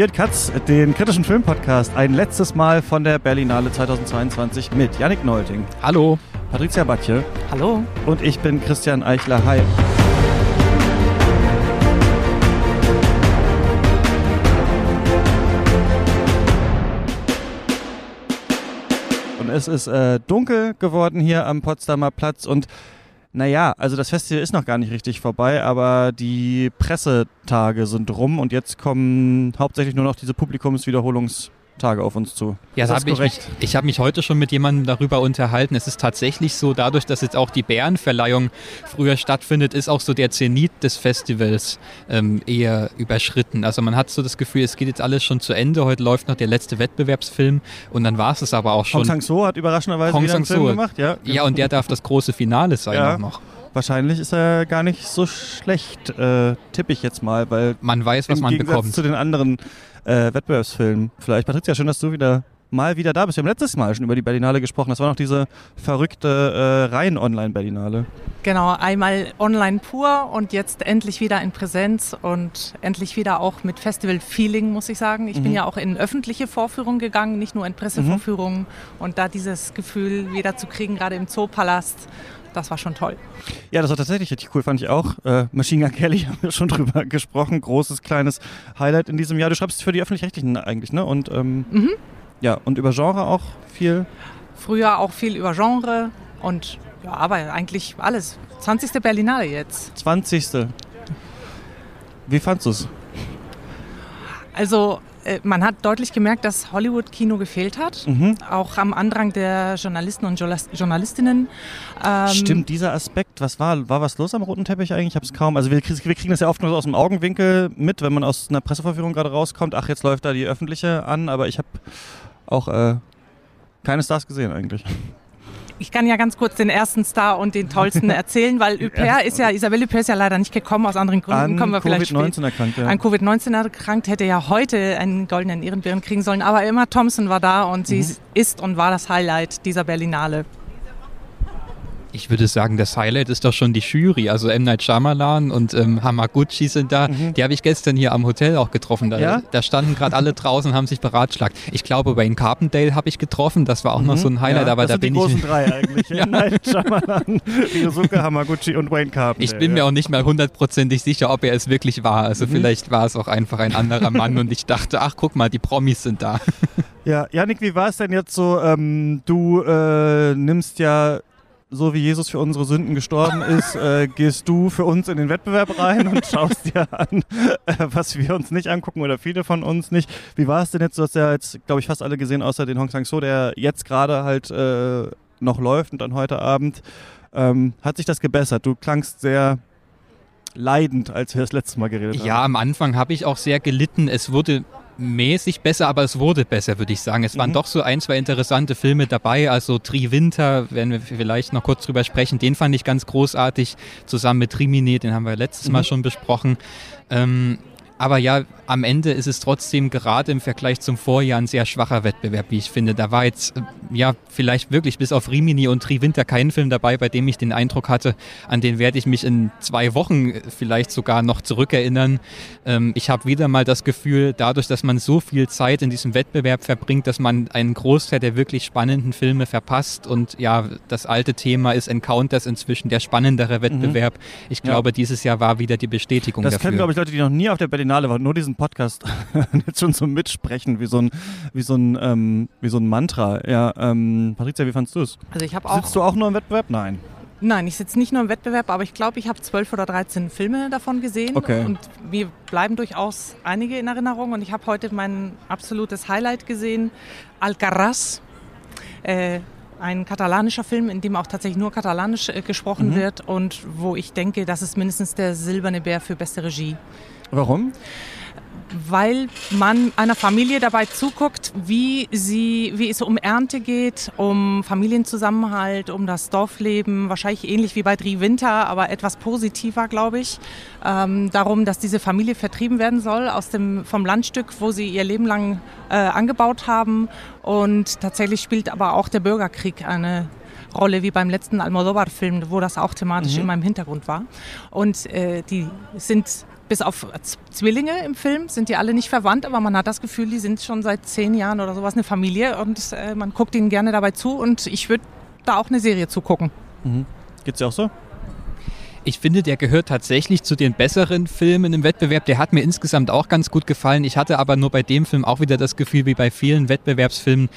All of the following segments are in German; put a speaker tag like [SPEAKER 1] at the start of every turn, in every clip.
[SPEAKER 1] Ihr Katz, den kritischen Filmpodcast, ein letztes Mal von der Berlinale 2022 mit Yannick Neulting.
[SPEAKER 2] Hallo.
[SPEAKER 1] Patricia Batje.
[SPEAKER 3] Hallo.
[SPEAKER 1] Und ich bin Christian Eichler. Hi. Und es ist äh, dunkel geworden hier am Potsdamer Platz und naja, also das Festival ist noch gar nicht richtig vorbei, aber die Pressetage sind rum und jetzt kommen hauptsächlich nur noch diese Publikumswiederholungs- Tage auf uns zu.
[SPEAKER 2] Ja, das habe ich mich, ich habe mich heute schon mit jemandem darüber unterhalten. Es ist tatsächlich so, dadurch, dass jetzt auch die Bärenverleihung früher stattfindet, ist auch so der Zenit des Festivals ähm, eher überschritten. Also man hat so das Gefühl, es geht jetzt alles schon zu Ende. Heute läuft noch der letzte Wettbewerbsfilm und dann war es es aber auch schon.
[SPEAKER 1] Hong Sang-so hat überraschenderweise Hong wieder einen Film gemacht, ja.
[SPEAKER 2] Ja, und der darf das große Finale sein ja. auch noch.
[SPEAKER 1] Wahrscheinlich ist er gar nicht so schlecht, äh, tippe ich jetzt mal, weil
[SPEAKER 2] man weiß, was man
[SPEAKER 1] Gegensatz
[SPEAKER 2] bekommt.
[SPEAKER 1] zu den anderen äh, Wettbewerbsfilmen. Vielleicht, Patricia, schön, dass du wieder mal wieder da bist. Wir haben letztes Mal schon über die Berlinale gesprochen. Das war noch diese verrückte äh, rein Online-Berlinale.
[SPEAKER 3] Genau, einmal online pur und jetzt endlich wieder in Präsenz und endlich wieder auch mit Festival-Feeling, muss ich sagen. Ich mhm. bin ja auch in öffentliche Vorführungen gegangen, nicht nur in Pressevorführungen. Mhm. Und da dieses Gefühl wieder zu kriegen, gerade im Zoopalast, das war schon toll.
[SPEAKER 1] Ja, das war tatsächlich richtig cool, fand ich auch. Äh, Machine Gun Kelly haben wir schon drüber gesprochen. Großes, kleines Highlight in diesem Jahr. Du schreibst für die Öffentlich-Rechtlichen eigentlich, ne? Und, ähm, mhm. ja, und über Genre auch viel?
[SPEAKER 3] Früher auch viel über Genre und ja, aber eigentlich alles. 20. Berlinale jetzt.
[SPEAKER 1] 20. Wie fandst du es?
[SPEAKER 3] Also man hat deutlich gemerkt, dass Hollywood-Kino gefehlt hat, mhm. auch am Andrang der Journalisten und Journalistinnen.
[SPEAKER 1] Ähm Stimmt, dieser Aspekt, was war, war was los am roten Teppich eigentlich? Ich habe es kaum, also wir, wir, kriegen das ja oft nur aus dem Augenwinkel mit, wenn man aus einer Presseverführung gerade rauskommt, ach, jetzt läuft da die öffentliche an, aber ich habe auch äh, keine Stars gesehen eigentlich
[SPEAKER 3] ich kann ja ganz kurz den ersten Star und den tollsten erzählen, weil Huppert ist ja, Isabelle Huppert ist ja leider nicht gekommen, aus anderen Gründen
[SPEAKER 1] an
[SPEAKER 3] kommen wir vielleicht
[SPEAKER 1] COVID-19 erkrankt, ja.
[SPEAKER 3] An Covid-19 erkrankt, hätte ja heute einen goldenen Ehrenbären kriegen sollen, aber Emma Thompson war da und sie mhm. ist und war das Highlight dieser Berlinale.
[SPEAKER 2] Ich würde sagen, das Highlight ist doch schon die Jury. Also M. Night Shyamalan und ähm, Hamaguchi sind da. Mhm. Die habe ich gestern hier am Hotel auch getroffen. Da, ja? da standen gerade alle draußen und haben sich beratschlagt. Ich glaube, Wayne Carpendale habe ich getroffen. Das war auch mhm. noch so ein Highlight. Ja, aber
[SPEAKER 1] das
[SPEAKER 2] da
[SPEAKER 1] sind
[SPEAKER 2] bin
[SPEAKER 1] die großen drei eigentlich. ja. M. Night Shyamalan, Ryosuke Hamaguchi und Wayne Carpendale.
[SPEAKER 2] Ich bin mir auch nicht mal hundertprozentig sicher, ob er es wirklich war. Also mhm. vielleicht war es auch einfach ein anderer Mann und ich dachte, ach guck mal, die Promis sind da.
[SPEAKER 1] Ja, Janik, wie war es denn jetzt so? Ähm, du äh, nimmst ja so wie Jesus für unsere Sünden gestorben ist, äh, gehst du für uns in den Wettbewerb rein und schaust dir an, äh, was wir uns nicht angucken oder viele von uns nicht. Wie war es denn jetzt? Du hast ja jetzt, glaube ich, fast alle gesehen, außer den Hong Sang-so, der jetzt gerade halt äh, noch läuft und dann heute Abend. Ähm, hat sich das gebessert? Du klangst sehr leidend, als wir das letzte Mal geredet haben.
[SPEAKER 2] Ja, am Anfang habe ich auch sehr gelitten. Es wurde mäßig besser, aber es wurde besser, würde ich sagen. Es waren mhm. doch so ein, zwei interessante Filme dabei. Also Tri Winter, werden wir vielleicht noch kurz drüber sprechen, den fand ich ganz großartig, zusammen mit Rimini, den haben wir letztes mhm. Mal schon besprochen. Ähm, aber ja, am Ende ist es trotzdem gerade im Vergleich zum Vorjahr ein sehr schwacher Wettbewerb, wie ich finde. Da war jetzt, äh, ja, vielleicht wirklich bis auf Rimini und Triwinter kein Film dabei, bei dem ich den Eindruck hatte, an den werde ich mich in zwei Wochen vielleicht sogar noch zurückerinnern. Ähm, ich habe wieder mal das Gefühl, dadurch, dass man so viel Zeit in diesem Wettbewerb verbringt, dass man einen Großteil der wirklich spannenden Filme verpasst. Und ja, das alte Thema ist Encounters inzwischen der spannendere mhm. Wettbewerb. Mhm. Ich glaube, ja. dieses Jahr war wieder die Bestätigung
[SPEAKER 1] das
[SPEAKER 2] dafür.
[SPEAKER 1] Das können, glaube ich, Leute, die noch nie auf der Berlin Berlinale war, nur diesen Podcast jetzt schon so mitsprechen, wie so ein, wie so ein, ähm, wie so ein Mantra. Ja, ähm, Patricia, wie fandest du es?
[SPEAKER 3] Also ich auch.
[SPEAKER 1] Sitzt du auch nur im Wettbewerb? Nein.
[SPEAKER 3] Nein, ich sitze nicht nur im Wettbewerb, aber ich glaube, ich habe zwölf oder dreizehn Filme davon gesehen.
[SPEAKER 1] Okay.
[SPEAKER 3] Und mir bleiben durchaus einige in Erinnerung. Und ich habe heute mein absolutes Highlight gesehen, Alcaraz. Äh, ein katalanischer Film, in dem auch tatsächlich nur katalanisch äh, gesprochen mhm. wird und wo ich denke, das ist mindestens der silberne Bär für beste Regie.
[SPEAKER 1] Warum?
[SPEAKER 3] weil man einer Familie dabei zuguckt, wie, sie, wie es um Ernte geht, um Familienzusammenhalt, um das Dorfleben, wahrscheinlich ähnlich wie bei Dri Winter, aber etwas positiver, glaube ich. Ähm, darum, dass diese Familie vertrieben werden soll aus dem, vom Landstück, wo sie ihr Leben lang äh, angebaut haben. Und tatsächlich spielt aber auch der Bürgerkrieg eine Rolle wie beim letzten Almodovar-Film, wo das auch thematisch
[SPEAKER 1] Mhm.
[SPEAKER 3] immer im Hintergrund war. Und äh, die sind bis auf Z- Zwillinge im Film sind die alle nicht verwandt, aber man hat das Gefühl, die sind schon seit zehn Jahren oder sowas eine Familie und äh, man guckt ihnen gerne dabei zu und ich würde da auch eine Serie zugucken.
[SPEAKER 1] Mhm. Geht's dir auch so?
[SPEAKER 2] Ich finde, der gehört tatsächlich zu den besseren Filmen im Wettbewerb. Der hat mir insgesamt auch ganz gut gefallen. Ich hatte aber nur bei dem Film auch wieder das Gefühl, wie bei vielen Wettbewerbsfilmen,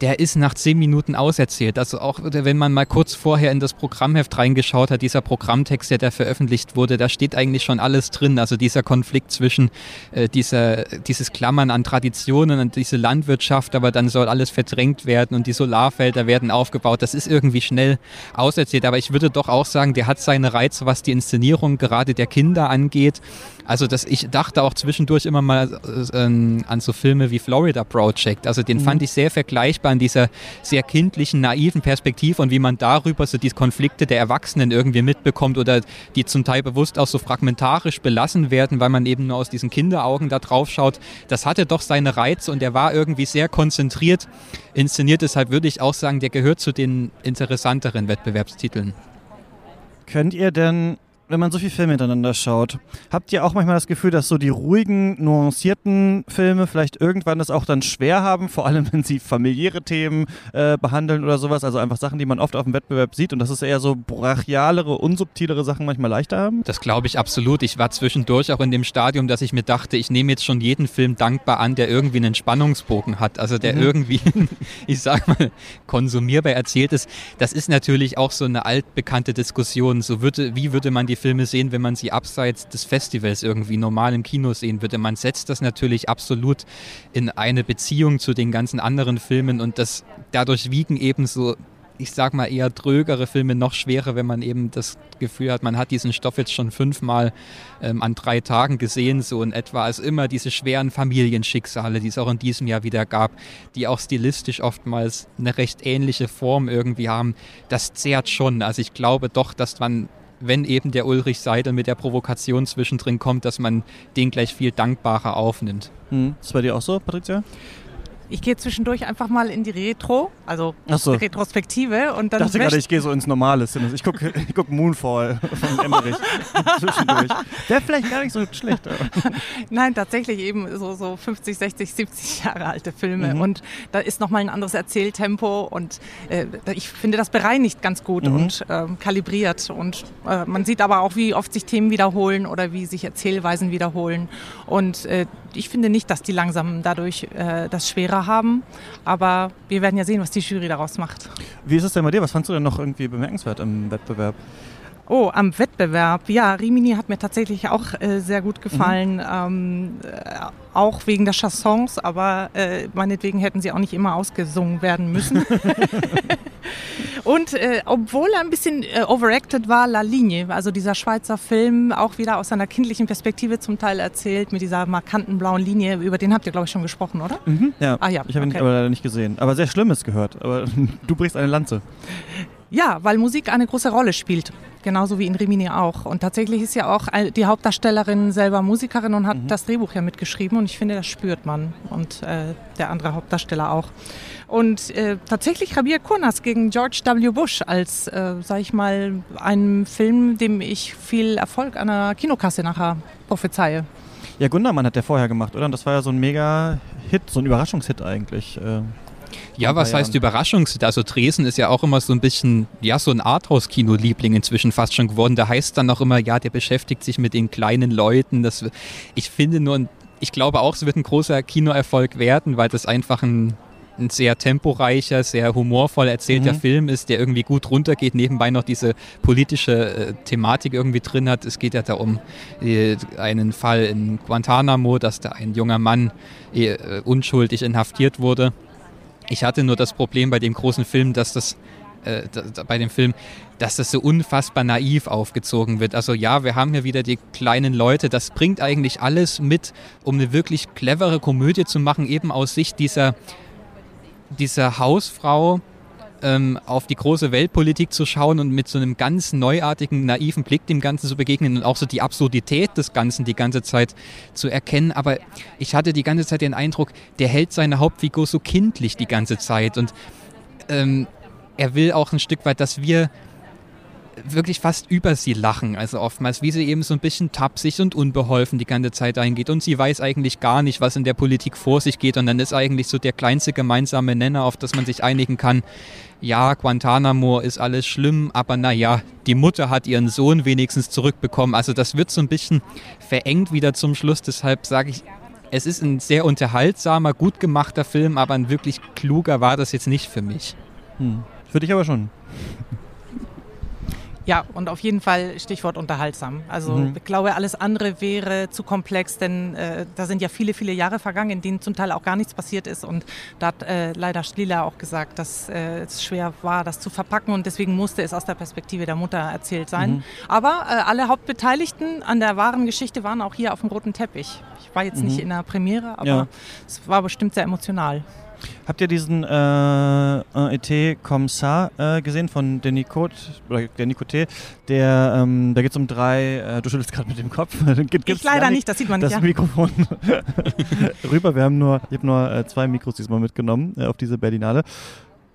[SPEAKER 2] der ist nach zehn Minuten auserzählt. Also auch wenn man mal kurz vorher in das Programmheft reingeschaut hat, dieser Programmtext, der da veröffentlicht wurde, da steht eigentlich schon alles drin. Also dieser Konflikt zwischen äh, dieser, dieses Klammern an Traditionen und diese Landwirtschaft, aber dann soll alles verdrängt werden und die Solarfelder werden aufgebaut. Das ist irgendwie schnell auserzählt. Aber ich würde doch auch sagen, der hat seine Reize, was die Inszenierung gerade der Kinder angeht. Also das, ich dachte auch zwischendurch immer mal äh, an so Filme wie Florida Project. Also den fand ich sehr vergleichbar in dieser sehr kindlichen, naiven Perspektive und wie man darüber so die Konflikte der Erwachsenen irgendwie mitbekommt oder die zum Teil bewusst auch so fragmentarisch belassen werden, weil man eben nur aus diesen Kinderaugen da drauf schaut. Das hatte doch seine Reize und er war irgendwie sehr konzentriert inszeniert. Deshalb würde ich auch sagen, der gehört zu den interessanteren Wettbewerbstiteln.
[SPEAKER 1] Könnt ihr denn, wenn man so viele Filme hintereinander schaut, habt ihr auch manchmal das Gefühl, dass so die ruhigen, nuancierten Filme vielleicht irgendwann es auch dann schwer haben, vor allem wenn sie familiäre Themen äh, behandeln oder sowas, also einfach Sachen, die man oft auf dem Wettbewerb sieht und dass es eher so brachialere, unsubtilere Sachen manchmal leichter haben?
[SPEAKER 2] Das glaube ich absolut. Ich war zwischendurch auch in dem Stadium, dass ich mir dachte, ich nehme jetzt schon jeden Film dankbar an, der irgendwie einen Spannungsbogen hat. Also der
[SPEAKER 1] Mhm.
[SPEAKER 2] irgendwie, ich sag mal, konsumierbar erzählt ist. Das ist natürlich auch so eine altbekannte Diskussion. So würde, wie würde man die Filme sehen, wenn man sie abseits des Festivals irgendwie normal im Kino sehen würde? Man setzt das natürlich absolut in eine Beziehung zu den ganzen anderen Filmen und das dadurch wiegen eben so ich sag mal eher drögere Filme noch schwerer, wenn man eben das Gefühl hat, man hat diesen Stoff jetzt schon fünfmal ähm, an drei Tagen gesehen, so in etwa. Also immer diese schweren Familienschicksale, die es auch in diesem Jahr wieder gab, die auch stilistisch oftmals eine recht ähnliche Form irgendwie haben. Das zehrt schon. Also ich glaube doch, dass man wenn eben der Ulrich Seidel mit der Provokation zwischendrin kommt, dass man den gleich viel dankbarer aufnimmt.
[SPEAKER 1] Hm. Das bei dir auch so, Patricia?
[SPEAKER 3] Ich gehe zwischendurch einfach mal in die Retro, also
[SPEAKER 1] so.
[SPEAKER 3] Retrospektive und
[SPEAKER 1] Ich
[SPEAKER 3] dann
[SPEAKER 1] dachte gerade, ich gehe so ins normale Cinema. Ich gucke ich guck Moonfall von Emmerich zwischendurch. Wäre vielleicht gar nicht so schlecht.
[SPEAKER 3] Nein, tatsächlich eben so, so 50, 60, 70 Jahre alte Filme.
[SPEAKER 1] Mhm.
[SPEAKER 3] Und da ist nochmal ein anderes Erzähltempo und äh, ich finde das bereinigt ganz gut
[SPEAKER 1] Mhm.
[SPEAKER 3] und ähm, kalibriert. Und äh, man sieht aber auch, wie oft sich Themen wiederholen oder wie sich Erzählweisen wiederholen. Und äh, ich finde nicht, dass die langsam dadurch äh, das schwerer haben. Aber wir werden ja sehen, was die Jury daraus macht.
[SPEAKER 1] Wie ist es denn bei dir? Was fandst du denn noch irgendwie bemerkenswert im Wettbewerb?
[SPEAKER 3] Oh, am Wettbewerb. Ja, Rimini hat mir tatsächlich auch äh, sehr gut gefallen. Ähm, äh, auch wegen der Chansons, aber äh, meinetwegen hätten sie auch nicht immer ausgesungen werden müssen. Und äh, obwohl er ein bisschen äh, overacted war, La Ligne, also dieser Schweizer Film, auch wieder aus einer kindlichen Perspektive zum Teil erzählt, mit dieser markanten blauen Linie, über den habt ihr, glaube ich, schon gesprochen, oder?
[SPEAKER 1] Ja,
[SPEAKER 3] Ah ja,
[SPEAKER 1] ich habe ihn
[SPEAKER 3] okay.
[SPEAKER 1] aber leider nicht gesehen. Aber sehr Schlimmes gehört. Aber du brichst eine Lanze.
[SPEAKER 3] Ja, weil Musik eine große Rolle spielt. Genauso wie in Rimini auch. Und tatsächlich ist ja auch die Hauptdarstellerin selber Musikerin und hat das Drehbuch ja mitgeschrieben. Und ich finde, das spürt man. Und äh, der andere Hauptdarsteller auch. Und äh, tatsächlich Javier Kurnas gegen George W. Bush als, äh, sag ich mal, einem Film, dem ich viel Erfolg an der Kinokasse nachher prophezeie.
[SPEAKER 1] Ja, Gundermann hat der vorher gemacht, oder? Und das war ja so ein mega Hit, so ein Überraschungshit eigentlich.
[SPEAKER 2] Ja, was heißt. Überraschungs? Also Dresden ist ja auch immer so ein bisschen, ja, so ein Arthouse-Kino-Liebling inzwischen fast schon geworden. Da heißt dann auch immer, ja, der beschäftigt sich mit den kleinen Leuten. Das, ich finde nur, ich glaube auch, es wird ein großer Kinoerfolg werden, weil das einfach ein, ein sehr temporeicher, sehr humorvoll erzählter
[SPEAKER 1] Mhm.
[SPEAKER 2] Film ist, der irgendwie gut runtergeht, nebenbei noch diese politische äh, Thematik irgendwie drin hat. Es geht ja da um äh, einen Fall in Guantanamo, dass da ein junger Mann äh, unschuldig inhaftiert wurde. Ich hatte nur das Problem bei dem großen Film, dass das äh, bei dem Film, dass das so unfassbar naiv aufgezogen wird. Also ja, wir haben hier wieder die kleinen Leute. Das bringt eigentlich alles mit, um eine wirklich clevere Komödie zu machen, eben aus Sicht dieser dieser Hausfrau ähm, auf die große Weltpolitik zu schauen und mit so einem ganz neuartigen, naiven Blick dem Ganzen zu begegnen und auch so die Absurdität des Ganzen die ganze Zeit zu erkennen. Aber ich hatte die ganze Zeit den Eindruck, der hält seine Hauptfigur so kindlich die ganze Zeit und ähm, er will auch ein Stück weit, dass wir wirklich fast über sie lachen. Also oftmals, wie sie eben so ein bisschen tapsig und unbeholfen die ganze Zeit eingeht. Und sie weiß eigentlich gar nicht, was in der Politik vor sich geht. Und dann ist eigentlich so der kleinste gemeinsame Nenner, auf das man sich einigen kann. Ja, Guantanamo ist alles schlimm, aber naja, die Mutter hat ihren Sohn wenigstens zurückbekommen. Also das wird so ein bisschen verengt wieder zum Schluss. Deshalb sage ich, es ist ein sehr unterhaltsamer, gut gemachter Film, aber ein wirklich kluger war das jetzt nicht für mich.
[SPEAKER 1] Hm. Für dich aber schon.
[SPEAKER 3] Ja, und auf jeden Fall Stichwort unterhaltsam. Also mhm. ich glaube, alles andere wäre zu komplex, denn äh, da sind ja viele, viele Jahre vergangen, in denen zum Teil auch gar nichts passiert ist. Und da hat äh, leider Schlieler auch gesagt, dass äh, es schwer war, das zu verpacken und deswegen musste es aus der Perspektive der Mutter erzählt sein. Mhm. Aber äh, alle Hauptbeteiligten an der wahren Geschichte waren auch hier auf dem roten Teppich. Ich war jetzt mhm. nicht in der Premiere, aber ja. es war bestimmt sehr emotional.
[SPEAKER 1] Habt ihr diesen äh, ET Kommissar äh, gesehen von Denis Cote, oder Denis Cote? Der, ähm, da geht es um drei, äh, du schüttelst gerade mit dem Kopf.
[SPEAKER 3] ich leider nicht, das sieht man nicht.
[SPEAKER 1] Das ja. Mikrofon rüber. Wir haben nur, ich habe nur äh, zwei Mikros diesmal mitgenommen äh, auf diese Berlinale.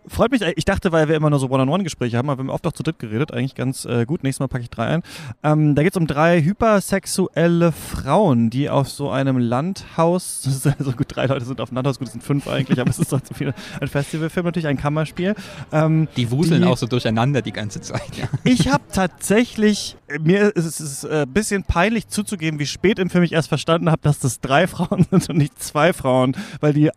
[SPEAKER 1] Freut mich, ich dachte, weil wir immer nur so One-on-One-Gespräche haben, aber wir haben oft auch zu dritt geredet, eigentlich ganz äh, gut. Nächstes Mal packe ich drei ein. Ähm, da geht es um drei hypersexuelle Frauen, die auf so einem Landhaus, das ist also gut, drei Leute sind auf einem Landhaus, gut, es sind fünf eigentlich, aber es ist trotzdem viel, ein Festivalfilm, natürlich ein Kammerspiel.
[SPEAKER 2] Ähm, die wuseln die, auch so durcheinander die ganze Zeit. Ja.
[SPEAKER 1] Ich habe tatsächlich, mir ist es ein äh, bisschen peinlich zuzugeben, wie spät im Film ich erst verstanden habe, dass das drei Frauen sind und nicht zwei Frauen, weil die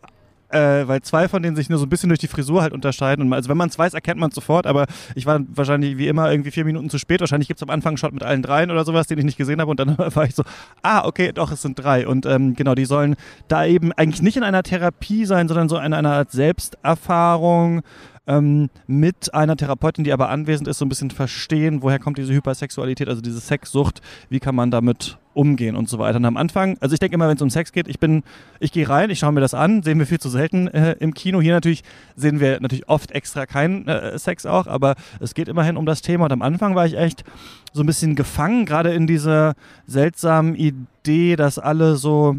[SPEAKER 1] äh, weil zwei von denen sich nur so ein bisschen durch die Frisur halt unterscheiden. Und also wenn man es weiß, erkennt man es sofort, aber ich war wahrscheinlich wie immer irgendwie vier Minuten zu spät. Wahrscheinlich gibt es am Anfang einen Shot mit allen dreien oder sowas, den ich nicht gesehen habe. Und dann war ich so, ah, okay, doch, es sind drei. Und ähm, genau, die sollen da eben eigentlich nicht in einer Therapie sein, sondern so in einer Art Selbsterfahrung ähm, mit einer Therapeutin, die aber anwesend ist, so ein bisschen verstehen, woher kommt diese Hypersexualität, also diese Sexsucht, wie kann man damit umgehen und so weiter. Und am Anfang, also ich denke immer, wenn es um Sex geht, ich bin, ich gehe rein, ich schaue mir das an, sehen wir viel zu selten äh, im Kino. Hier natürlich sehen wir natürlich oft extra keinen äh, Sex auch, aber es geht immerhin um das Thema. Und am Anfang war ich echt so ein bisschen gefangen, gerade in dieser seltsamen Idee, dass alle so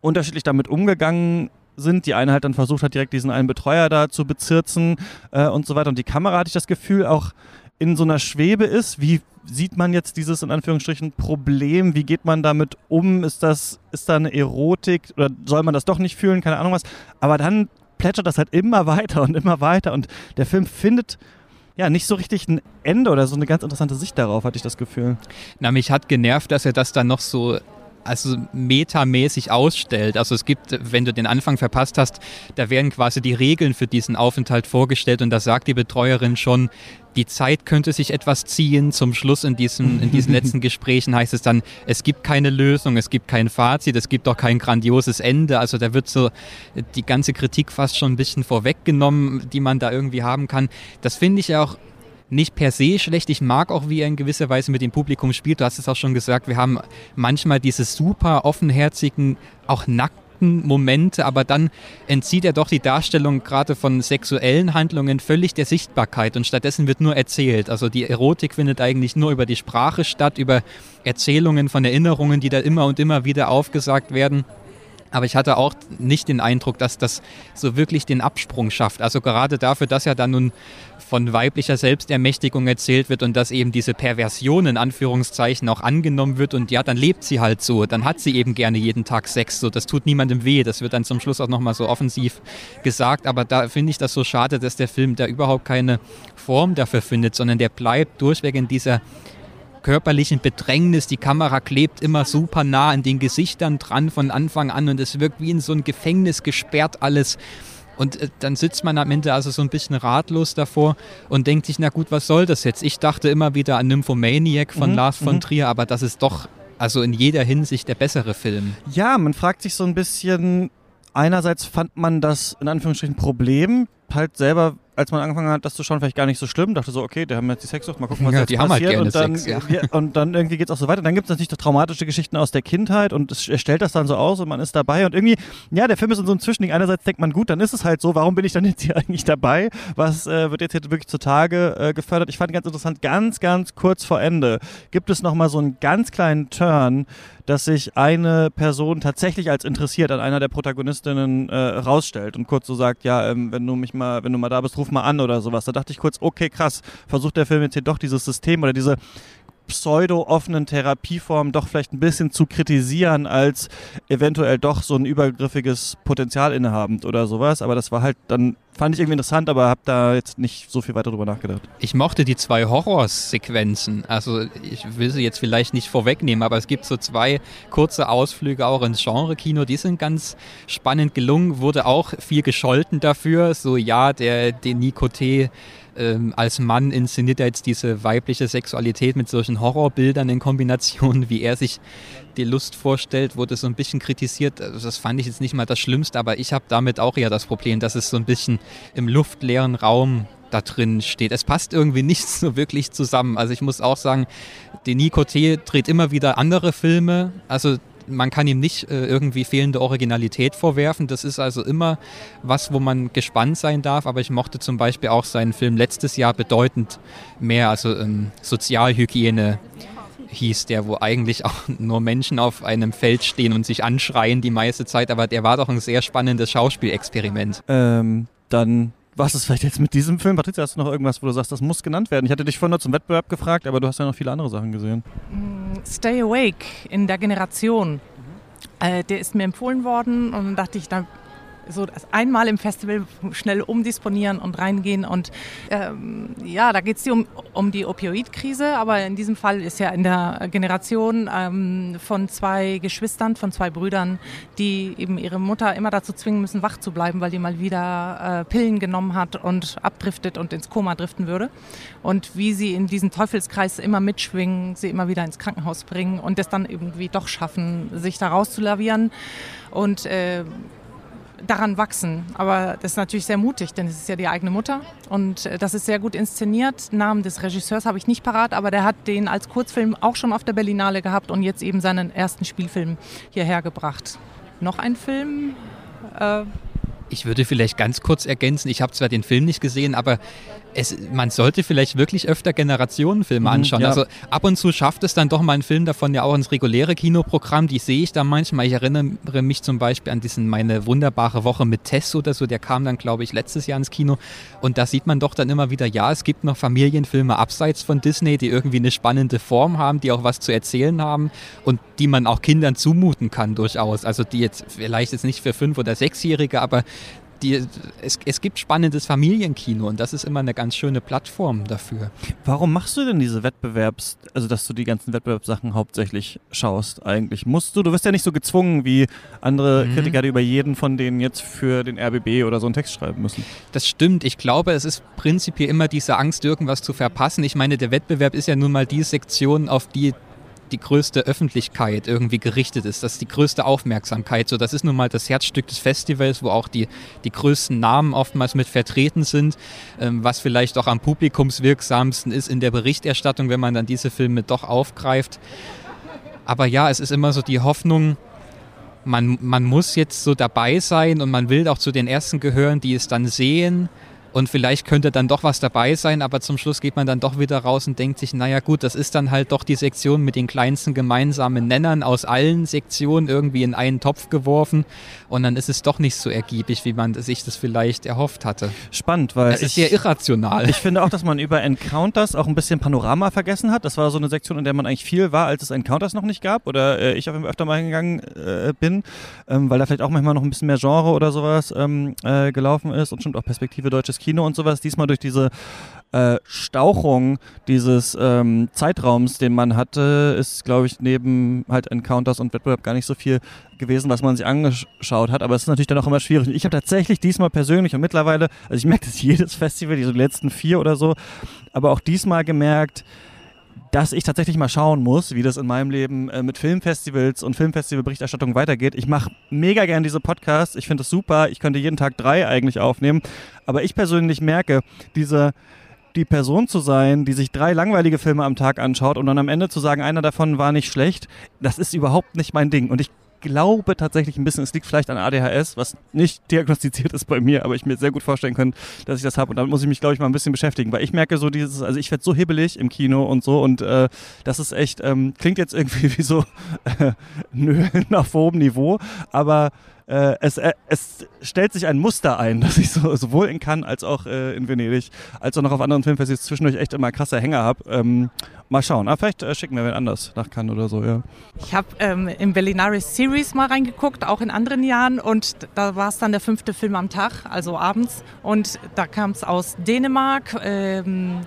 [SPEAKER 1] unterschiedlich damit umgegangen sind. Die eine halt dann versucht hat, direkt diesen einen Betreuer da zu bezirzen äh, und so weiter. Und die Kamera hatte ich das Gefühl auch in so einer Schwebe ist. Wie sieht man jetzt dieses in Anführungsstrichen Problem? Wie geht man damit um? Ist das, ist da eine Erotik oder soll man das doch nicht fühlen? Keine Ahnung was. Aber dann plätschert das halt immer weiter und immer weiter und der Film findet ja, nicht so richtig ein Ende oder so eine ganz interessante Sicht darauf, hatte ich das Gefühl.
[SPEAKER 2] Na, mich hat genervt, dass er das dann noch so also metamäßig ausstellt. Also es gibt, wenn du den Anfang verpasst hast, da werden quasi die Regeln für diesen Aufenthalt vorgestellt und da sagt die Betreuerin schon, die Zeit könnte sich etwas ziehen. Zum Schluss in diesen, in diesen letzten Gesprächen heißt es dann, es gibt keine Lösung, es gibt kein Fazit, es gibt auch kein grandioses Ende. Also da wird so die ganze Kritik fast schon ein bisschen vorweggenommen, die man da irgendwie haben kann. Das finde ich ja auch nicht per se schlecht. Ich mag auch, wie er in gewisser Weise mit dem Publikum spielt. Du hast es auch schon gesagt, wir haben manchmal diese super offenherzigen, auch nackten Momente, aber dann entzieht er doch die Darstellung gerade von sexuellen Handlungen völlig der Sichtbarkeit und stattdessen wird nur erzählt. Also die Erotik findet eigentlich nur über die Sprache statt, über Erzählungen von Erinnerungen, die da immer und immer wieder aufgesagt werden. Aber ich hatte auch nicht den Eindruck, dass das so wirklich den Absprung schafft. Also gerade dafür, dass er dann nun von weiblicher Selbstermächtigung erzählt wird und dass eben diese Perversion in Anführungszeichen auch angenommen wird und ja, dann lebt sie halt so, dann hat sie eben gerne jeden Tag Sex, so das tut niemandem weh, das wird dann zum Schluss auch nochmal so offensiv gesagt, aber da finde ich das so schade, dass der Film da überhaupt keine Form dafür findet, sondern der bleibt durchweg in dieser körperlichen Bedrängnis. Die Kamera klebt immer super nah an den Gesichtern dran von Anfang an und es wirkt wie in so ein Gefängnis gesperrt alles. Und äh, dann sitzt man am Ende also so ein bisschen ratlos davor und denkt sich, na gut, was soll das jetzt? Ich dachte immer wieder an Nymphomaniac von mhm, Lars von mhm. Trier, aber das ist doch also in jeder Hinsicht der bessere Film.
[SPEAKER 1] Ja, man fragt sich so ein bisschen, einerseits fand man das in Anführungsstrichen Problem halt selber als man angefangen hat, das zu schauen, vielleicht gar nicht so schlimm. Dachte so, okay, die haben jetzt die Sexsucht, mal gucken, was ja, jetzt die passiert. Haben halt gerne und, dann, Sex, ja. und dann irgendwie geht es auch so weiter. Dann gibt es natürlich traumatische Geschichten aus der Kindheit und es, er stellt das dann so aus und man ist dabei. Und irgendwie, ja, der Film ist in so einem Zwischending. Einerseits denkt man, gut, dann ist es halt so, warum bin ich dann jetzt hier eigentlich dabei? Was äh, wird jetzt hier wirklich zutage äh, gefördert? Ich fand ganz interessant, ganz, ganz kurz vor Ende gibt es nochmal so einen ganz kleinen Turn, dass sich eine Person tatsächlich als interessiert an einer der Protagonistinnen äh, rausstellt und kurz so sagt, ja, ähm, wenn du mich mal, wenn du mal da bist, ruf mal an oder sowas. Da dachte ich kurz, okay, krass, versucht der Film jetzt hier doch dieses System oder diese pseudo-offenen Therapieformen doch vielleicht ein bisschen zu kritisieren, als eventuell doch so ein übergriffiges Potenzial innehabend oder sowas. Aber das war halt dann, fand ich irgendwie interessant, aber habe da jetzt nicht so viel weiter drüber nachgedacht.
[SPEAKER 2] Ich mochte die zwei Horrorsequenzen. Also ich will sie jetzt vielleicht nicht vorwegnehmen, aber es gibt so zwei kurze Ausflüge auch ins Genre-Kino, die sind ganz spannend gelungen, wurde auch viel gescholten dafür. So ja, der Denis Coté ähm, als Mann inszeniert er jetzt diese weibliche Sexualität mit solchen Horrorbildern in Kombination, wie er sich die Lust vorstellt, wurde so ein bisschen kritisiert. Also das fand ich jetzt nicht mal das Schlimmste, aber ich habe damit auch eher das Problem, dass es so ein bisschen im luftleeren Raum da drin steht. Es passt irgendwie nicht so wirklich zusammen. Also ich muss auch sagen, Denis Coté dreht immer wieder andere Filme. Also man kann ihm nicht äh, irgendwie fehlende Originalität vorwerfen. Das ist also immer was, wo man gespannt sein darf. Aber ich mochte zum Beispiel auch seinen Film letztes Jahr bedeutend mehr, also ähm, Sozialhygiene hieß der, wo eigentlich auch nur Menschen auf einem Feld stehen und sich anschreien die meiste Zeit. Aber der war doch ein sehr spannendes Schauspielexperiment.
[SPEAKER 1] Ähm, dann was ist vielleicht jetzt mit diesem Film? Patricia, hast du noch irgendwas, wo du sagst, das muss genannt werden? Ich hatte dich vorhin noch zum Wettbewerb gefragt, aber du hast ja noch viele andere Sachen gesehen.
[SPEAKER 3] Mm, Stay Awake in der Generation. Mhm. Äh, der ist mir empfohlen worden und dann dachte ich, da so einmal im Festival schnell umdisponieren und reingehen. Und ähm, ja, da geht es um, um die Opioidkrise, aber in diesem Fall ist ja in der Generation ähm, von zwei Geschwistern, von zwei Brüdern, die eben ihre Mutter immer dazu zwingen müssen, wach zu bleiben, weil die mal wieder äh, Pillen genommen hat und abdriftet und ins Koma driften würde. Und wie sie in diesen Teufelskreis immer mitschwingen, sie immer wieder ins Krankenhaus bringen und es dann irgendwie doch schaffen, sich da rauszulavieren. Und äh, daran wachsen. Aber das ist natürlich sehr mutig, denn es ist ja die eigene Mutter und äh, das ist sehr gut inszeniert. Namen des Regisseurs habe ich nicht parat, aber der hat den als Kurzfilm auch schon auf der Berlinale gehabt und jetzt eben seinen ersten Spielfilm hierher gebracht. Noch ein Film?
[SPEAKER 2] Äh ich würde vielleicht ganz kurz ergänzen, ich habe zwar den Film nicht gesehen, aber es, man sollte vielleicht wirklich öfter Generationenfilme mhm, anschauen. Ja. Also ab und zu schafft es dann doch mal ein Film davon ja auch ins reguläre Kinoprogramm. Die sehe ich da manchmal. Ich erinnere mich zum Beispiel an diesen meine wunderbare Woche mit Tess oder so. Der kam dann, glaube ich, letztes Jahr ins Kino. Und da sieht man doch dann immer wieder, ja, es gibt noch Familienfilme abseits von Disney, die irgendwie eine spannende Form haben, die auch was zu erzählen haben und die man auch Kindern zumuten kann durchaus. Also die jetzt vielleicht jetzt nicht für fünf oder sechsjährige, aber die, es, es gibt spannendes Familienkino und das ist immer eine ganz schöne Plattform dafür.
[SPEAKER 1] Warum machst du denn diese Wettbewerbs, also dass du die ganzen Wettbewerbssachen hauptsächlich schaust eigentlich? Musst du, du wirst ja nicht so gezwungen wie andere mhm. Kritiker, die über jeden von denen jetzt für den RBB oder so einen Text schreiben müssen.
[SPEAKER 2] Das stimmt. Ich glaube, es ist prinzipiell immer diese Angst, irgendwas zu verpassen. Ich meine, der Wettbewerb ist ja nun mal die Sektion, auf die die größte Öffentlichkeit irgendwie gerichtet ist. Das ist die größte Aufmerksamkeit. So, das ist nun mal das Herzstück des Festivals, wo auch die, die größten Namen oftmals mit vertreten sind, ähm, was vielleicht auch am publikumswirksamsten ist in der Berichterstattung, wenn man dann diese Filme doch aufgreift. Aber ja, es ist immer so die Hoffnung, man, man muss jetzt so dabei sein und man will auch zu den Ersten gehören, die es dann sehen und vielleicht könnte dann doch was dabei sein, aber zum Schluss geht man dann doch wieder raus und denkt sich, naja gut, das ist dann halt doch die Sektion mit den kleinsten gemeinsamen Nennern aus allen Sektionen irgendwie in einen Topf geworfen und dann ist es doch nicht so ergiebig, wie man sich das vielleicht erhofft hatte.
[SPEAKER 1] Spannend, weil
[SPEAKER 2] es ist sehr irrational.
[SPEAKER 1] Ich finde auch, dass man über Encounters auch ein bisschen Panorama vergessen hat. Das war so eine Sektion, in der man eigentlich viel war, als es Encounters noch nicht gab oder äh, ich auf öfter mal hingegangen äh, bin, ähm, weil da vielleicht auch manchmal noch ein bisschen mehr Genre oder sowas ähm, äh, gelaufen ist und schon auch Perspektive deutsches Kino und sowas, diesmal durch diese äh, Stauchung dieses ähm, Zeitraums, den man hatte, ist, glaube ich, neben halt Encounters und Wettbewerb gar nicht so viel gewesen, was man sich angeschaut hat. Aber es ist natürlich dann auch immer schwierig. Ich habe tatsächlich diesmal persönlich und mittlerweile, also ich merke das jedes Festival, diese letzten vier oder so, aber auch diesmal gemerkt, dass ich tatsächlich mal schauen muss, wie das in meinem Leben äh, mit Filmfestivals und Filmfestivalberichterstattung weitergeht. Ich mache mega gern diese Podcasts. Ich finde es super. Ich könnte jeden Tag drei eigentlich aufnehmen. Aber ich persönlich merke, diese die Person zu sein, die sich drei langweilige Filme am Tag anschaut und dann am Ende zu sagen, einer davon war nicht schlecht, das ist überhaupt nicht mein Ding. Und ich glaube tatsächlich ein bisschen, es liegt vielleicht an ADHS, was nicht diagnostiziert ist bei mir, aber ich mir sehr gut vorstellen kann, dass ich das habe. Und damit muss ich mich, glaube ich, mal ein bisschen beschäftigen, weil ich merke so dieses, also ich werde so hibbelig im Kino und so und äh, das ist echt, ähm, klingt jetzt irgendwie wie so äh, Nölen auf hohem Niveau, aber äh, es, äh, es stellt sich ein Muster ein, dass ich so, sowohl in Cannes als auch äh, in Venedig, als auch noch auf anderen Filmfestivals zwischendurch echt immer krasse Hänger habe. Ähm, mal schauen. Aber vielleicht äh, schicken wir wen anders nach Cannes oder so, ja.
[SPEAKER 3] Ich habe ähm, im Berlinaris Series mal reingeguckt, auch in anderen Jahren. Und da war es dann der fünfte Film am Tag, also abends. Und da kam es aus Dänemark. Ähm,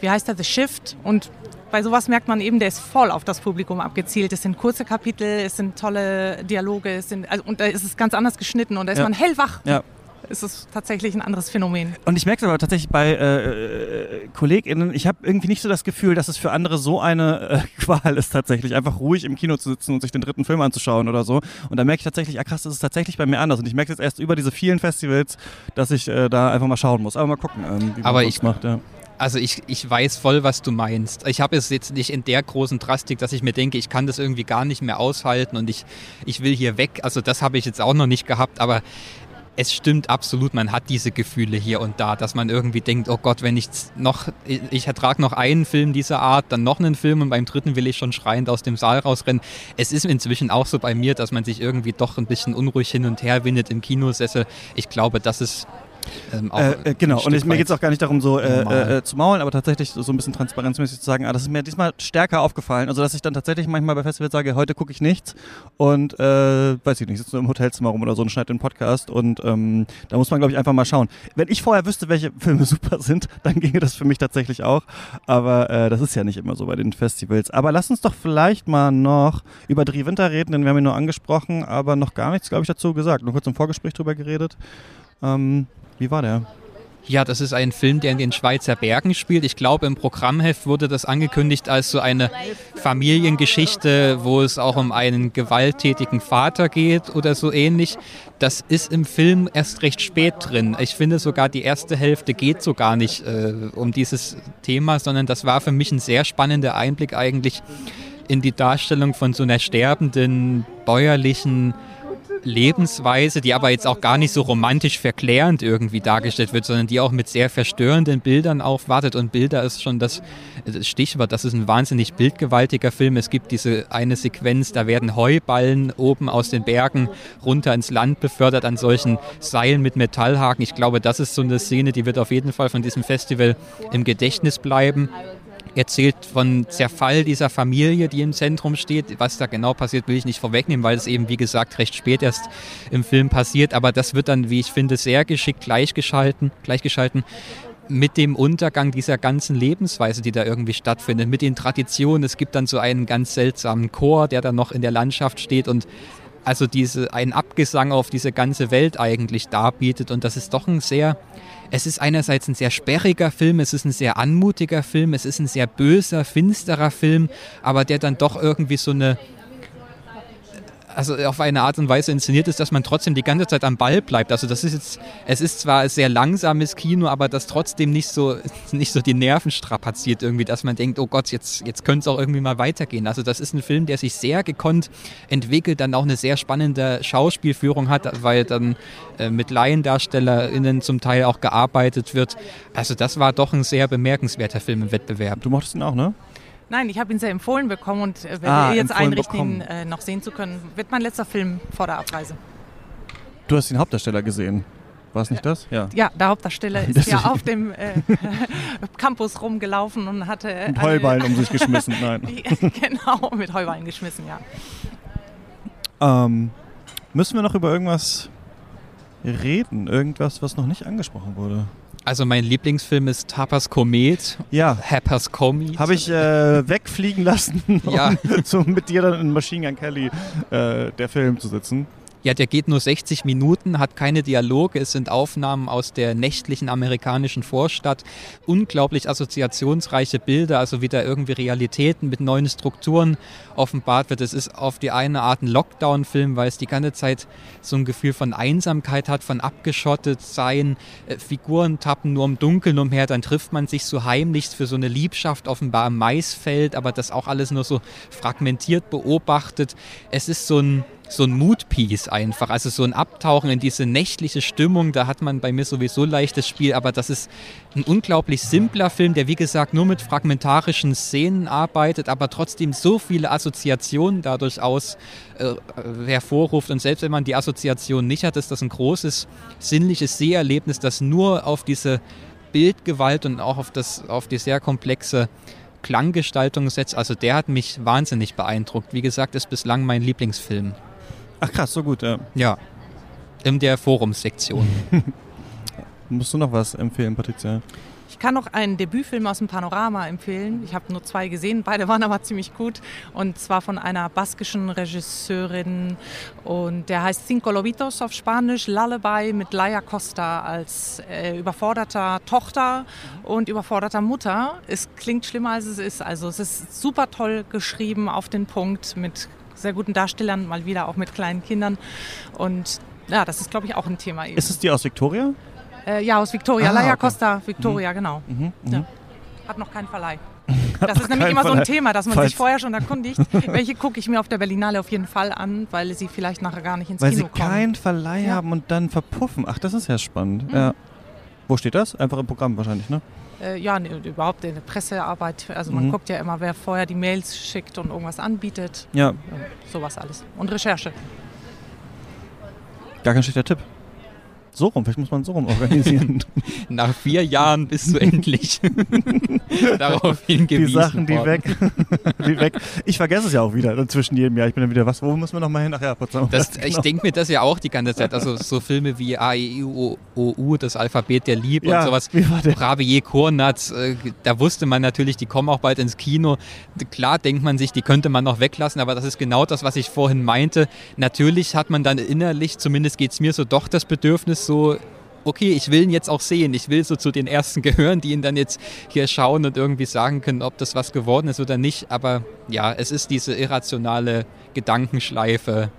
[SPEAKER 3] wie heißt der? The Shift. Und bei sowas merkt man eben, der ist voll auf das Publikum abgezielt. Es sind kurze Kapitel, es sind tolle Dialoge, es sind, also, und da ist es ganz anders geschnitten und da ist ja. man hellwach. Ja. Es ist tatsächlich ein anderes Phänomen.
[SPEAKER 1] Und ich merke es aber tatsächlich bei äh, äh KollegInnen, ich habe irgendwie nicht so das Gefühl, dass es für andere so eine äh, Qual ist, tatsächlich einfach ruhig im Kino zu sitzen und sich den dritten Film anzuschauen oder so. Und da merke ich tatsächlich, ah krass, das ist tatsächlich bei mir anders. Und ich merke jetzt erst über diese vielen Festivals, dass ich äh, da einfach mal schauen muss. Aber mal gucken, ähm, wie man das macht. Ja.
[SPEAKER 2] Also ich, ich weiß voll, was du meinst. Ich habe es jetzt nicht in der großen Drastik, dass ich mir denke, ich kann das irgendwie gar nicht mehr aushalten und ich, ich will hier weg. Also das habe ich jetzt auch noch nicht gehabt, aber es stimmt absolut, man hat diese Gefühle hier und da, dass man irgendwie denkt, oh Gott, wenn ich noch, ich ertrage noch einen Film dieser Art, dann noch einen Film und beim dritten will ich schon schreiend aus dem Saal rausrennen. Es ist inzwischen auch so bei mir, dass man sich irgendwie doch ein bisschen unruhig hin und her windet im Kinosessel. Ich glaube, das ist
[SPEAKER 1] ähm, äh, äh, genau, und ich, mir geht es auch gar nicht darum, so äh, äh, äh, zu maulen, aber tatsächlich so ein bisschen transparenzmäßig zu sagen, ah, das ist mir diesmal stärker aufgefallen. Also, dass ich dann tatsächlich manchmal bei Festivals sage, heute gucke ich nichts und, äh, weiß ich nicht, sitze nur im Hotelzimmer rum oder so und schneide den Podcast und ähm, da muss man, glaube ich, einfach mal schauen. Wenn ich vorher wüsste, welche Filme super sind, dann ginge das für mich tatsächlich auch, aber das ist ja nicht immer so bei den Festivals. Aber lass uns doch vielleicht mal noch über Dreh Winter reden, denn wir haben ihn nur angesprochen, aber noch gar nichts, glaube ich, dazu gesagt. Nur kurz im Vorgespräch drüber geredet. Ähm, wie war der?
[SPEAKER 2] Ja, das ist ein Film, der in den Schweizer Bergen spielt. Ich glaube, im Programmheft wurde das angekündigt als so eine Familiengeschichte, wo es auch um einen gewalttätigen Vater geht oder so ähnlich. Das ist im Film erst recht spät drin. Ich finde sogar, die erste Hälfte geht so gar nicht äh, um dieses Thema, sondern das war für mich ein sehr spannender Einblick eigentlich in die Darstellung von so einer sterbenden, bäuerlichen Lebensweise, die aber jetzt auch gar nicht so romantisch verklärend irgendwie dargestellt wird, sondern die auch mit sehr verstörenden Bildern aufwartet. Und Bilder ist schon das, Stichwort, das ist ein wahnsinnig bildgewaltiger Film. Es gibt diese eine Sequenz, da werden Heuballen oben aus den Bergen runter ins Land befördert an solchen Seilen mit Metallhaken. Ich glaube, das ist so eine Szene, die wird auf jeden Fall von diesem Festival im Gedächtnis bleiben erzählt von Zerfall dieser Familie, die im Zentrum steht. Was da genau passiert, will ich nicht vorwegnehmen, weil es eben, wie gesagt, recht spät erst im Film passiert. Aber das wird dann, wie ich finde, sehr geschickt gleichgeschalten, gleichgeschalten mit dem Untergang dieser ganzen Lebensweise, die da irgendwie stattfindet, mit den Traditionen. Es gibt dann so einen ganz seltsamen Chor, der da noch in der Landschaft steht und also diese, einen Abgesang auf diese ganze Welt eigentlich darbietet. Und das ist doch ein sehr es ist einerseits ein sehr sperriger Film, es ist ein sehr anmutiger Film, es ist ein sehr böser, finsterer Film, aber der dann doch irgendwie so eine also auf eine Art und Weise inszeniert ist, dass man trotzdem die ganze Zeit am Ball bleibt. Also das ist jetzt, es ist zwar sehr langsames Kino, aber das trotzdem nicht so, nicht so die Nerven strapaziert irgendwie, dass man denkt, oh Gott, jetzt, jetzt könnte es auch irgendwie mal weitergehen. Also das ist ein Film, der sich sehr gekonnt entwickelt, dann auch eine sehr spannende Schauspielführung hat, weil dann äh, mit LaiendarstellerInnen zum Teil auch gearbeitet wird. Also das war doch ein sehr bemerkenswerter Film im Wettbewerb.
[SPEAKER 1] Du mochtest ihn auch, ne?
[SPEAKER 3] Nein, ich habe ihn sehr empfohlen bekommen und äh, werde ah, jetzt einrichten, ihn äh, noch sehen zu können. Wird mein letzter Film vor der Abreise.
[SPEAKER 1] Du hast den Hauptdarsteller gesehen. War es nicht das?
[SPEAKER 3] Ja. ja, der Hauptdarsteller ist ja auf dem äh, Campus rumgelaufen und hatte.
[SPEAKER 1] Mit Heuballen um sich geschmissen, nein.
[SPEAKER 3] genau, mit Heuballen geschmissen, ja.
[SPEAKER 1] Ähm, müssen wir noch über irgendwas reden? Irgendwas, was noch nicht angesprochen wurde?
[SPEAKER 2] Also mein Lieblingsfilm ist Tapas Komet.
[SPEAKER 1] Ja.
[SPEAKER 2] Happers Komet.
[SPEAKER 1] Habe ich äh, wegfliegen lassen, um ja. so mit dir dann in Machine Gun Kelly äh, der Film zu sitzen.
[SPEAKER 2] Ja, der geht nur 60 Minuten, hat keine Dialoge, es sind Aufnahmen aus der nächtlichen amerikanischen Vorstadt, unglaublich assoziationsreiche Bilder, also wieder irgendwie Realitäten mit neuen Strukturen offenbart wird. Es ist auf die eine Art ein Lockdown-Film, weil es die ganze Zeit so ein Gefühl von Einsamkeit hat, von abgeschottet sein. Äh, Figuren tappen nur im Dunkeln umher, dann trifft man sich so heimlich für so eine Liebschaft offenbar im Maisfeld, aber das auch alles nur so fragmentiert beobachtet. Es ist so ein so ein Mood-Piece einfach, also so ein Abtauchen in diese nächtliche Stimmung, da hat man bei mir sowieso leichtes Spiel, aber das ist ein unglaublich simpler Film, der wie gesagt nur mit fragmentarischen Szenen arbeitet, aber trotzdem so viele Assoziationen dadurch aus äh, hervorruft und selbst wenn man die Assoziation nicht hat, ist das ein großes sinnliches Seherlebnis, das nur auf diese Bildgewalt und auch auf, das, auf die sehr komplexe Klanggestaltung setzt. Also der hat mich wahnsinnig beeindruckt. Wie gesagt, ist bislang mein Lieblingsfilm.
[SPEAKER 1] Ach krass, so gut, ja.
[SPEAKER 2] Ja. In der Forumssektion.
[SPEAKER 1] Musst du noch was empfehlen, Patricia?
[SPEAKER 3] Ich kann noch einen Debütfilm aus dem Panorama empfehlen. Ich habe nur zwei gesehen, beide waren aber ziemlich gut. Und zwar von einer baskischen Regisseurin. Und der heißt Cinco Lobitos auf Spanisch, Lullaby mit Laia Costa als äh, überforderter Tochter und überforderter Mutter. Es klingt schlimmer, als es ist. Also es ist super toll geschrieben, auf den Punkt, mit sehr guten Darstellern, mal wieder auch mit kleinen Kindern. Und ja, das ist, glaube ich, auch ein Thema. Eben.
[SPEAKER 1] Ist es die aus Victoria?
[SPEAKER 3] Äh, ja, aus Victoria. Ah, Laia okay. Costa, Victoria, mhm. genau. Mhm, ja. Mhm. Hat noch keinen Verleih. Das ist nämlich immer Verleih. so ein Thema, dass man Falls. sich vorher schon erkundigt. Welche gucke ich mir auf der Berlinale auf jeden Fall an, weil sie vielleicht nachher gar nicht ins
[SPEAKER 1] weil
[SPEAKER 3] Kino
[SPEAKER 1] kommen. Weil sie keinen Verleih ja. haben und dann verpuffen. Ach, das ist ja spannend. Mhm. Ja. Wo steht das? Einfach im Programm wahrscheinlich, ne?
[SPEAKER 3] Äh, ja, ne, überhaupt in der Pressearbeit. Also man mhm. guckt ja immer, wer vorher die Mails schickt und irgendwas anbietet.
[SPEAKER 1] Ja.
[SPEAKER 3] Sowas alles. Und Recherche.
[SPEAKER 1] Gar kein schlechter Tipp. So rum, vielleicht muss man so rum organisieren.
[SPEAKER 2] Nach vier Jahren bist du endlich darauf hingewiesen.
[SPEAKER 1] Die Sachen, die weg, die weg. Ich vergesse es ja auch wieder zwischen jedem Jahr. Ich bin dann wieder, was, wo müssen wir nochmal hin? Ach ja,
[SPEAKER 2] Potsdam. Das, genau. Ich denke mir das ja auch die ganze Zeit. Also so Filme wie A, E, I, O, O, U, das Alphabet der Liebe ja, und sowas. Bravier Kornatz, äh, da wusste man natürlich, die kommen auch bald ins Kino. Klar denkt man sich, die könnte man noch weglassen, aber das ist genau das, was ich vorhin meinte. Natürlich hat man dann innerlich, zumindest geht es mir so, doch das Bedürfnis, so, okay, ich will ihn jetzt auch sehen. Ich will so zu den Ersten gehören, die ihn dann jetzt hier schauen und irgendwie sagen können, ob das was geworden ist oder nicht. Aber ja, es ist diese irrationale Gedankenschleife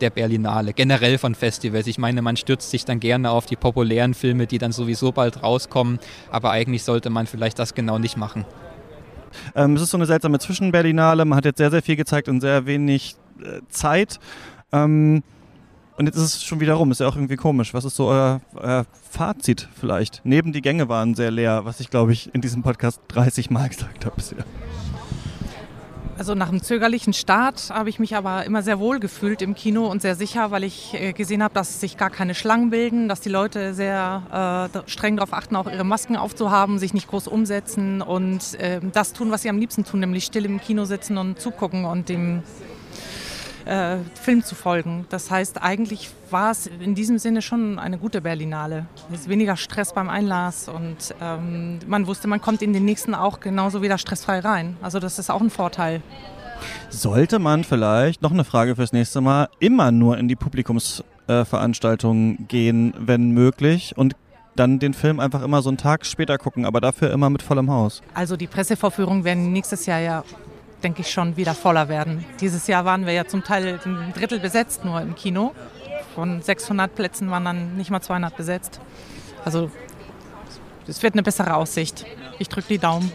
[SPEAKER 2] der Berlinale, generell von Festivals. Ich meine, man stürzt sich dann gerne auf die populären Filme, die dann sowieso bald rauskommen, aber eigentlich sollte man vielleicht das genau nicht machen.
[SPEAKER 1] Ähm, es ist so eine seltsame Zwischenberlinale. Man hat jetzt sehr, sehr viel gezeigt und sehr wenig äh, Zeit. Ähm, und jetzt ist es schon wieder rum, ist ja auch irgendwie komisch. Was ist so euer, euer, Fazit vielleicht? Neben die Gänge waren sehr leer, was ich glaube ich in diesem Podcast 30 Mal gesagt habe bisher.
[SPEAKER 3] Also nach einem zögerlichen Start habe ich mich aber immer sehr wohl gefühlt im Kino und sehr sicher, weil ich äh, gesehen habe, dass sich gar keine Schlangen bilden, dass die Leute sehr äh, streng darauf achten, auch ihre Masken aufzuhaben, sich nicht groß umsetzen und äh, das tun, was sie am liebsten tun, nämlich still im Kino sitzen und zugucken und dem äh, Film zu folgen. Das heißt, eigentlich war es in diesem Sinne schon eine gute Berlinale. Es ist weniger Stress beim Einlass und ähm, man wusste, man kommt in den nächsten auch genauso wieder stressfrei rein. Also das ist auch ein Vorteil.
[SPEAKER 1] Sollte man vielleicht, noch eine Frage fürs nächste Mal, immer nur in die Publikumsveranstaltungen äh, gehen, wenn möglich und dann den Film einfach immer so einen Tag später gucken, aber dafür immer mit vollem Haus?
[SPEAKER 3] Also die Pressevorführungen werden nächstes Jahr ja denke ich, schon wieder voller werden. Dieses Jahr waren wir ja zum Teil ein Drittel besetzt nur im Kino. Von 600 Plätzen waren dann nicht mal 200 besetzt. Also es wird eine bessere Aussicht. Ich drücke die Daumen.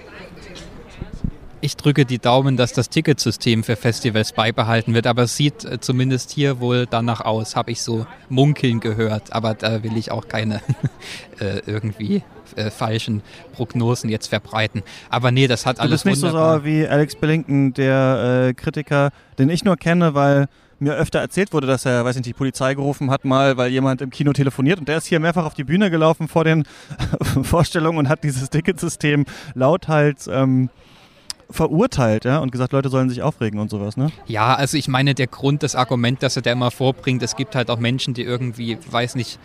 [SPEAKER 2] Ich drücke die Daumen, dass das Ticketsystem für Festivals beibehalten wird, aber es sieht äh, zumindest hier wohl danach aus, habe ich so munkeln gehört. Aber da will ich auch keine äh, irgendwie äh, falschen Prognosen jetzt verbreiten. Aber nee, das hat alles
[SPEAKER 1] Du bist nicht wunderbar. so sauer wie Alex Billington, der äh, Kritiker, den ich nur kenne, weil mir öfter erzählt wurde, dass er, weiß nicht, die Polizei gerufen hat mal, weil jemand im Kino telefoniert und der ist hier mehrfach auf die Bühne gelaufen vor den Vorstellungen und hat dieses Ticketsystem lauthals ähm, verurteilt, ja, und gesagt, Leute sollen sich aufregen und sowas, ne?
[SPEAKER 2] Ja, also ich meine, der Grund, das Argument, das er da immer vorbringt, es gibt halt auch Menschen, die irgendwie, weiß nicht,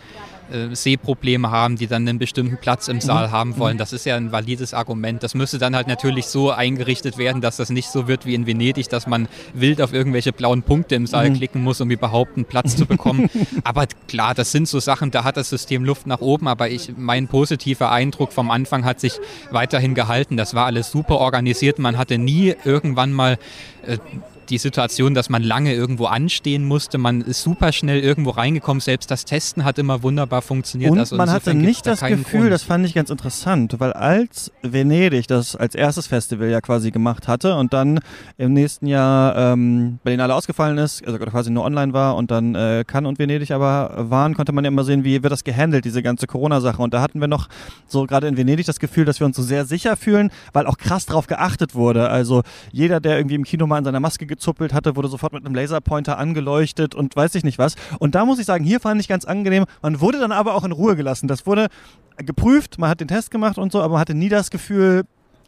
[SPEAKER 2] äh, Sehprobleme haben, die dann einen bestimmten Platz im Saal mhm. haben wollen. Mhm. Das ist ja ein valides Argument. Das müsste dann halt natürlich so eingerichtet werden, dass das nicht so wird wie in Venedig, dass man wild auf irgendwelche blauen Punkte im Saal mhm. klicken muss, um überhaupt einen Platz zu bekommen. aber klar, das sind so Sachen, da hat das System Luft nach oben, aber ich, mein positiver Eindruck vom Anfang hat sich weiterhin gehalten. Das war alles super organisiert. Man hatte nie irgendwann mal äh, die Situation, dass man lange irgendwo anstehen musste. Man ist super schnell irgendwo reingekommen. Selbst das Testen hat immer wunderbar funktioniert.
[SPEAKER 1] Und
[SPEAKER 2] also
[SPEAKER 1] man hatte nicht
[SPEAKER 2] da
[SPEAKER 1] das Gefühl,
[SPEAKER 2] Grund.
[SPEAKER 1] das fand ich ganz interessant, weil als Venedig das als erstes Festival ja quasi gemacht hatte und dann im nächsten Jahr ähm, Berlinale ausgefallen ist, also quasi nur online war und dann äh, Cannes und Venedig aber waren, konnte man ja immer sehen, wie wird das gehandelt, diese ganze Corona-Sache. Und da hatten wir noch so gerade in Venedig das Gefühl, dass wir uns so sehr sicher fühlen, weil auch krass drauf geachtet wurde. Also jeder, der irgendwie im Kino mal an seiner Maske gezuppelt hatte, wurde sofort mit einem Laserpointer angeleuchtet und weiß ich nicht was. Und da muss ich sagen, hier fand ich ganz angenehm. Man wurde dann aber auch in Ruhe gelassen. Das wurde geprüft, man hat den Test gemacht und so, aber man hatte nie das Gefühl,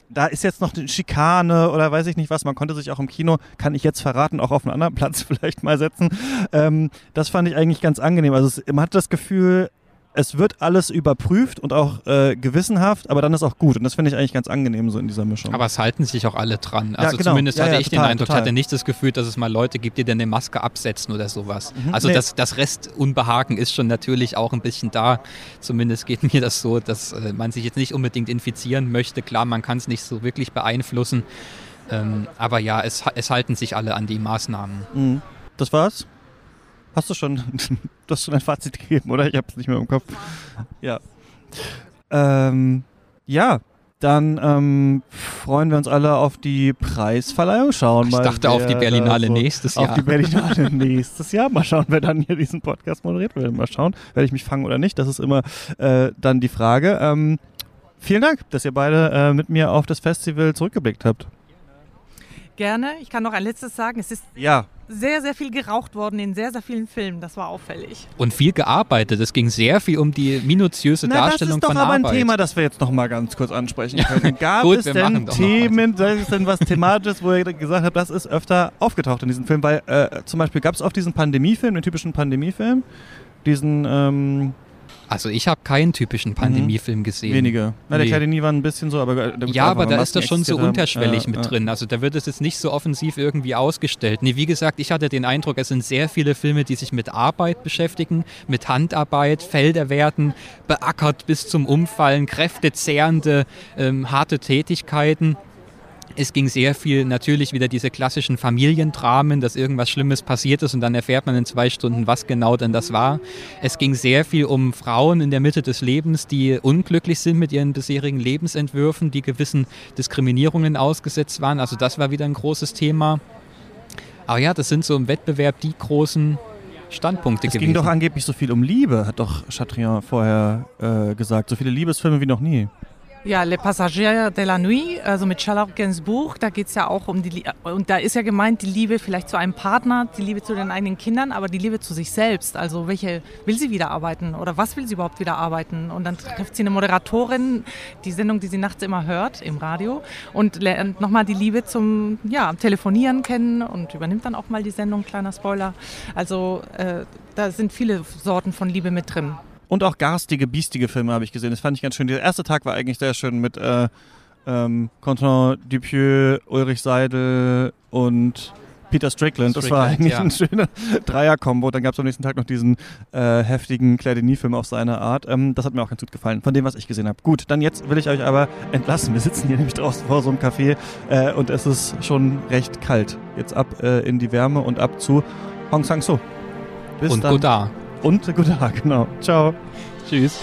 [SPEAKER 1] da ist jetzt noch eine Schikane oder weiß ich nicht was. Man konnte sich auch im Kino, kann ich jetzt verraten, auch auf einen anderen Platz vielleicht mal setzen. Ähm, das fand ich eigentlich ganz angenehm. Also es, man hat das Gefühl, es wird alles überprüft und auch äh, gewissenhaft, aber dann ist auch gut. Und das finde ich eigentlich ganz angenehm so in dieser Mischung.
[SPEAKER 2] Aber es halten sich auch alle dran. Also
[SPEAKER 1] genau.
[SPEAKER 2] zumindest
[SPEAKER 1] Ja,
[SPEAKER 2] hatte
[SPEAKER 1] ja,
[SPEAKER 2] ich
[SPEAKER 1] total,
[SPEAKER 2] den Eindruck,
[SPEAKER 1] total.
[SPEAKER 2] ich hatte nicht das Gefühl, dass es mal Leute gibt, die dann eine Maske absetzen oder sowas. Also
[SPEAKER 1] Nee.
[SPEAKER 2] das, das Restunbehagen ist schon natürlich auch ein bisschen da. Zumindest geht mir das so, dass äh, man sich jetzt nicht unbedingt infizieren möchte. Klar, man kann es nicht so wirklich beeinflussen. Ähm, aber ja, es, es halten sich alle an die Maßnahmen.
[SPEAKER 1] Mhm. Das war's? Hast du schon, du hast schon ein Fazit gegeben, oder? Ich habe es nicht mehr im Kopf. Ja. Ähm, ja, dann ähm, freuen wir uns alle auf die Preisverleihung. Schauen
[SPEAKER 2] Ich
[SPEAKER 1] mal.
[SPEAKER 2] dachte auf die Berlinale
[SPEAKER 1] so-
[SPEAKER 2] nächstes
[SPEAKER 1] Auf
[SPEAKER 2] Jahr.
[SPEAKER 1] die Berlinale nächstes Jahr. Mal schauen, wer dann hier diesen Podcast moderiert. Werden mal schauen, werde ich mich fangen oder nicht. Das ist immer äh, dann die Frage. Ähm, vielen Dank, dass ihr beide äh, mit mir auf das Festival zurückgeblickt habt.
[SPEAKER 3] Gerne. Ich kann noch ein letztes sagen. Es ist
[SPEAKER 1] Ja,
[SPEAKER 3] sehr, sehr viel geraucht worden in sehr, sehr vielen Filmen. Das war auffällig.
[SPEAKER 2] Und viel gearbeitet. Es ging sehr viel um die minutiöse
[SPEAKER 1] Na,
[SPEAKER 2] Darstellung
[SPEAKER 1] das ist doch
[SPEAKER 2] von
[SPEAKER 1] aber
[SPEAKER 2] Arbeit.
[SPEAKER 1] ein Thema, das wir jetzt noch mal ganz kurz ansprechen können. Gab
[SPEAKER 2] Gut,
[SPEAKER 1] es
[SPEAKER 2] wir
[SPEAKER 1] denn Themen, sei es denn was Thematisches, wo ihr gesagt habt, das ist öfter aufgetaucht in diesem Film? Weil äh, zum Beispiel gab es auch diesen Pandemiefilm, den typischen Pandemiefilm, diesen ähm,
[SPEAKER 2] Also ich habe keinen typischen Pandemiefilm gesehen.
[SPEAKER 1] wenige. Na, der
[SPEAKER 2] Nee.
[SPEAKER 1] kleine Nie war ein bisschen so, aber äh,
[SPEAKER 2] Ja, aber da ist das schon so unterschwellig
[SPEAKER 1] Ja,
[SPEAKER 2] mit
[SPEAKER 1] ja.
[SPEAKER 2] drin. Also da wird es jetzt nicht so offensiv irgendwie ausgestellt. Nee, wie gesagt, ich hatte den Eindruck, es sind sehr viele Filme, die sich mit Arbeit beschäftigen, mit Handarbeit, Felderwerten, beackert bis zum Umfallen, kräftezehrende, ähm, harte Tätigkeiten. Es ging sehr viel natürlich wieder diese klassischen Familiendramen, dass irgendwas Schlimmes passiert ist und dann erfährt man in zwei Stunden, was genau denn das war. Es ging sehr viel um Frauen in der Mitte des Lebens, die unglücklich sind mit ihren bisherigen Lebensentwürfen, die gewissen Diskriminierungen ausgesetzt waren. Also das war wieder ein großes Thema. Aber ja, das sind so im Wettbewerb die großen Standpunkte
[SPEAKER 1] Es
[SPEAKER 2] gewesen.
[SPEAKER 1] ging doch angeblich so viel um Liebe, hat doch Chatrian vorher äh, gesagt. So viele Liebesfilme wie noch nie.
[SPEAKER 3] Ja, Les Passagers de la Nuit, also mit Charlotte Gainsbourg, da geht es ja auch um die Liebe. Und da ist ja gemeint, die Liebe vielleicht zu einem Partner, die Liebe zu den eigenen Kindern, aber die Liebe zu sich selbst. Also welche will sie wieder arbeiten oder was will sie überhaupt wieder arbeiten? Und dann trifft sie eine Moderatorin, die Sendung, die sie nachts immer hört im Radio und lernt nochmal die Liebe zum ja, Telefonieren kennen und übernimmt dann auch mal die Sendung, kleiner Spoiler. Also äh, da sind viele Sorten von Liebe mit drin.
[SPEAKER 1] Und auch garstige, biestige Filme habe ich gesehen. Das fand ich ganz schön. Der erste Tag war eigentlich sehr schön mit äh, ähm, Quentin Dupieux, Ulrich Seidel und Peter Strickland. Das war eigentlich
[SPEAKER 2] ja.
[SPEAKER 1] ein schöner Dreier-Kombo. Dann gab es am nächsten Tag noch diesen äh, heftigen Claire Denis-Film auf seine Art. Ähm, das hat mir auch ganz gut gefallen, von dem, was ich gesehen habe. Gut, dann jetzt will ich euch aber entlassen. Wir sitzen hier nämlich draußen vor so einem Café äh, und es ist schon recht kalt. Jetzt ab äh, in die Wärme und ab zu Hong Sang-so. Bis
[SPEAKER 2] und
[SPEAKER 1] dann.
[SPEAKER 2] Godard.
[SPEAKER 1] Und Godard, genau. Ciao.
[SPEAKER 2] Tschüss.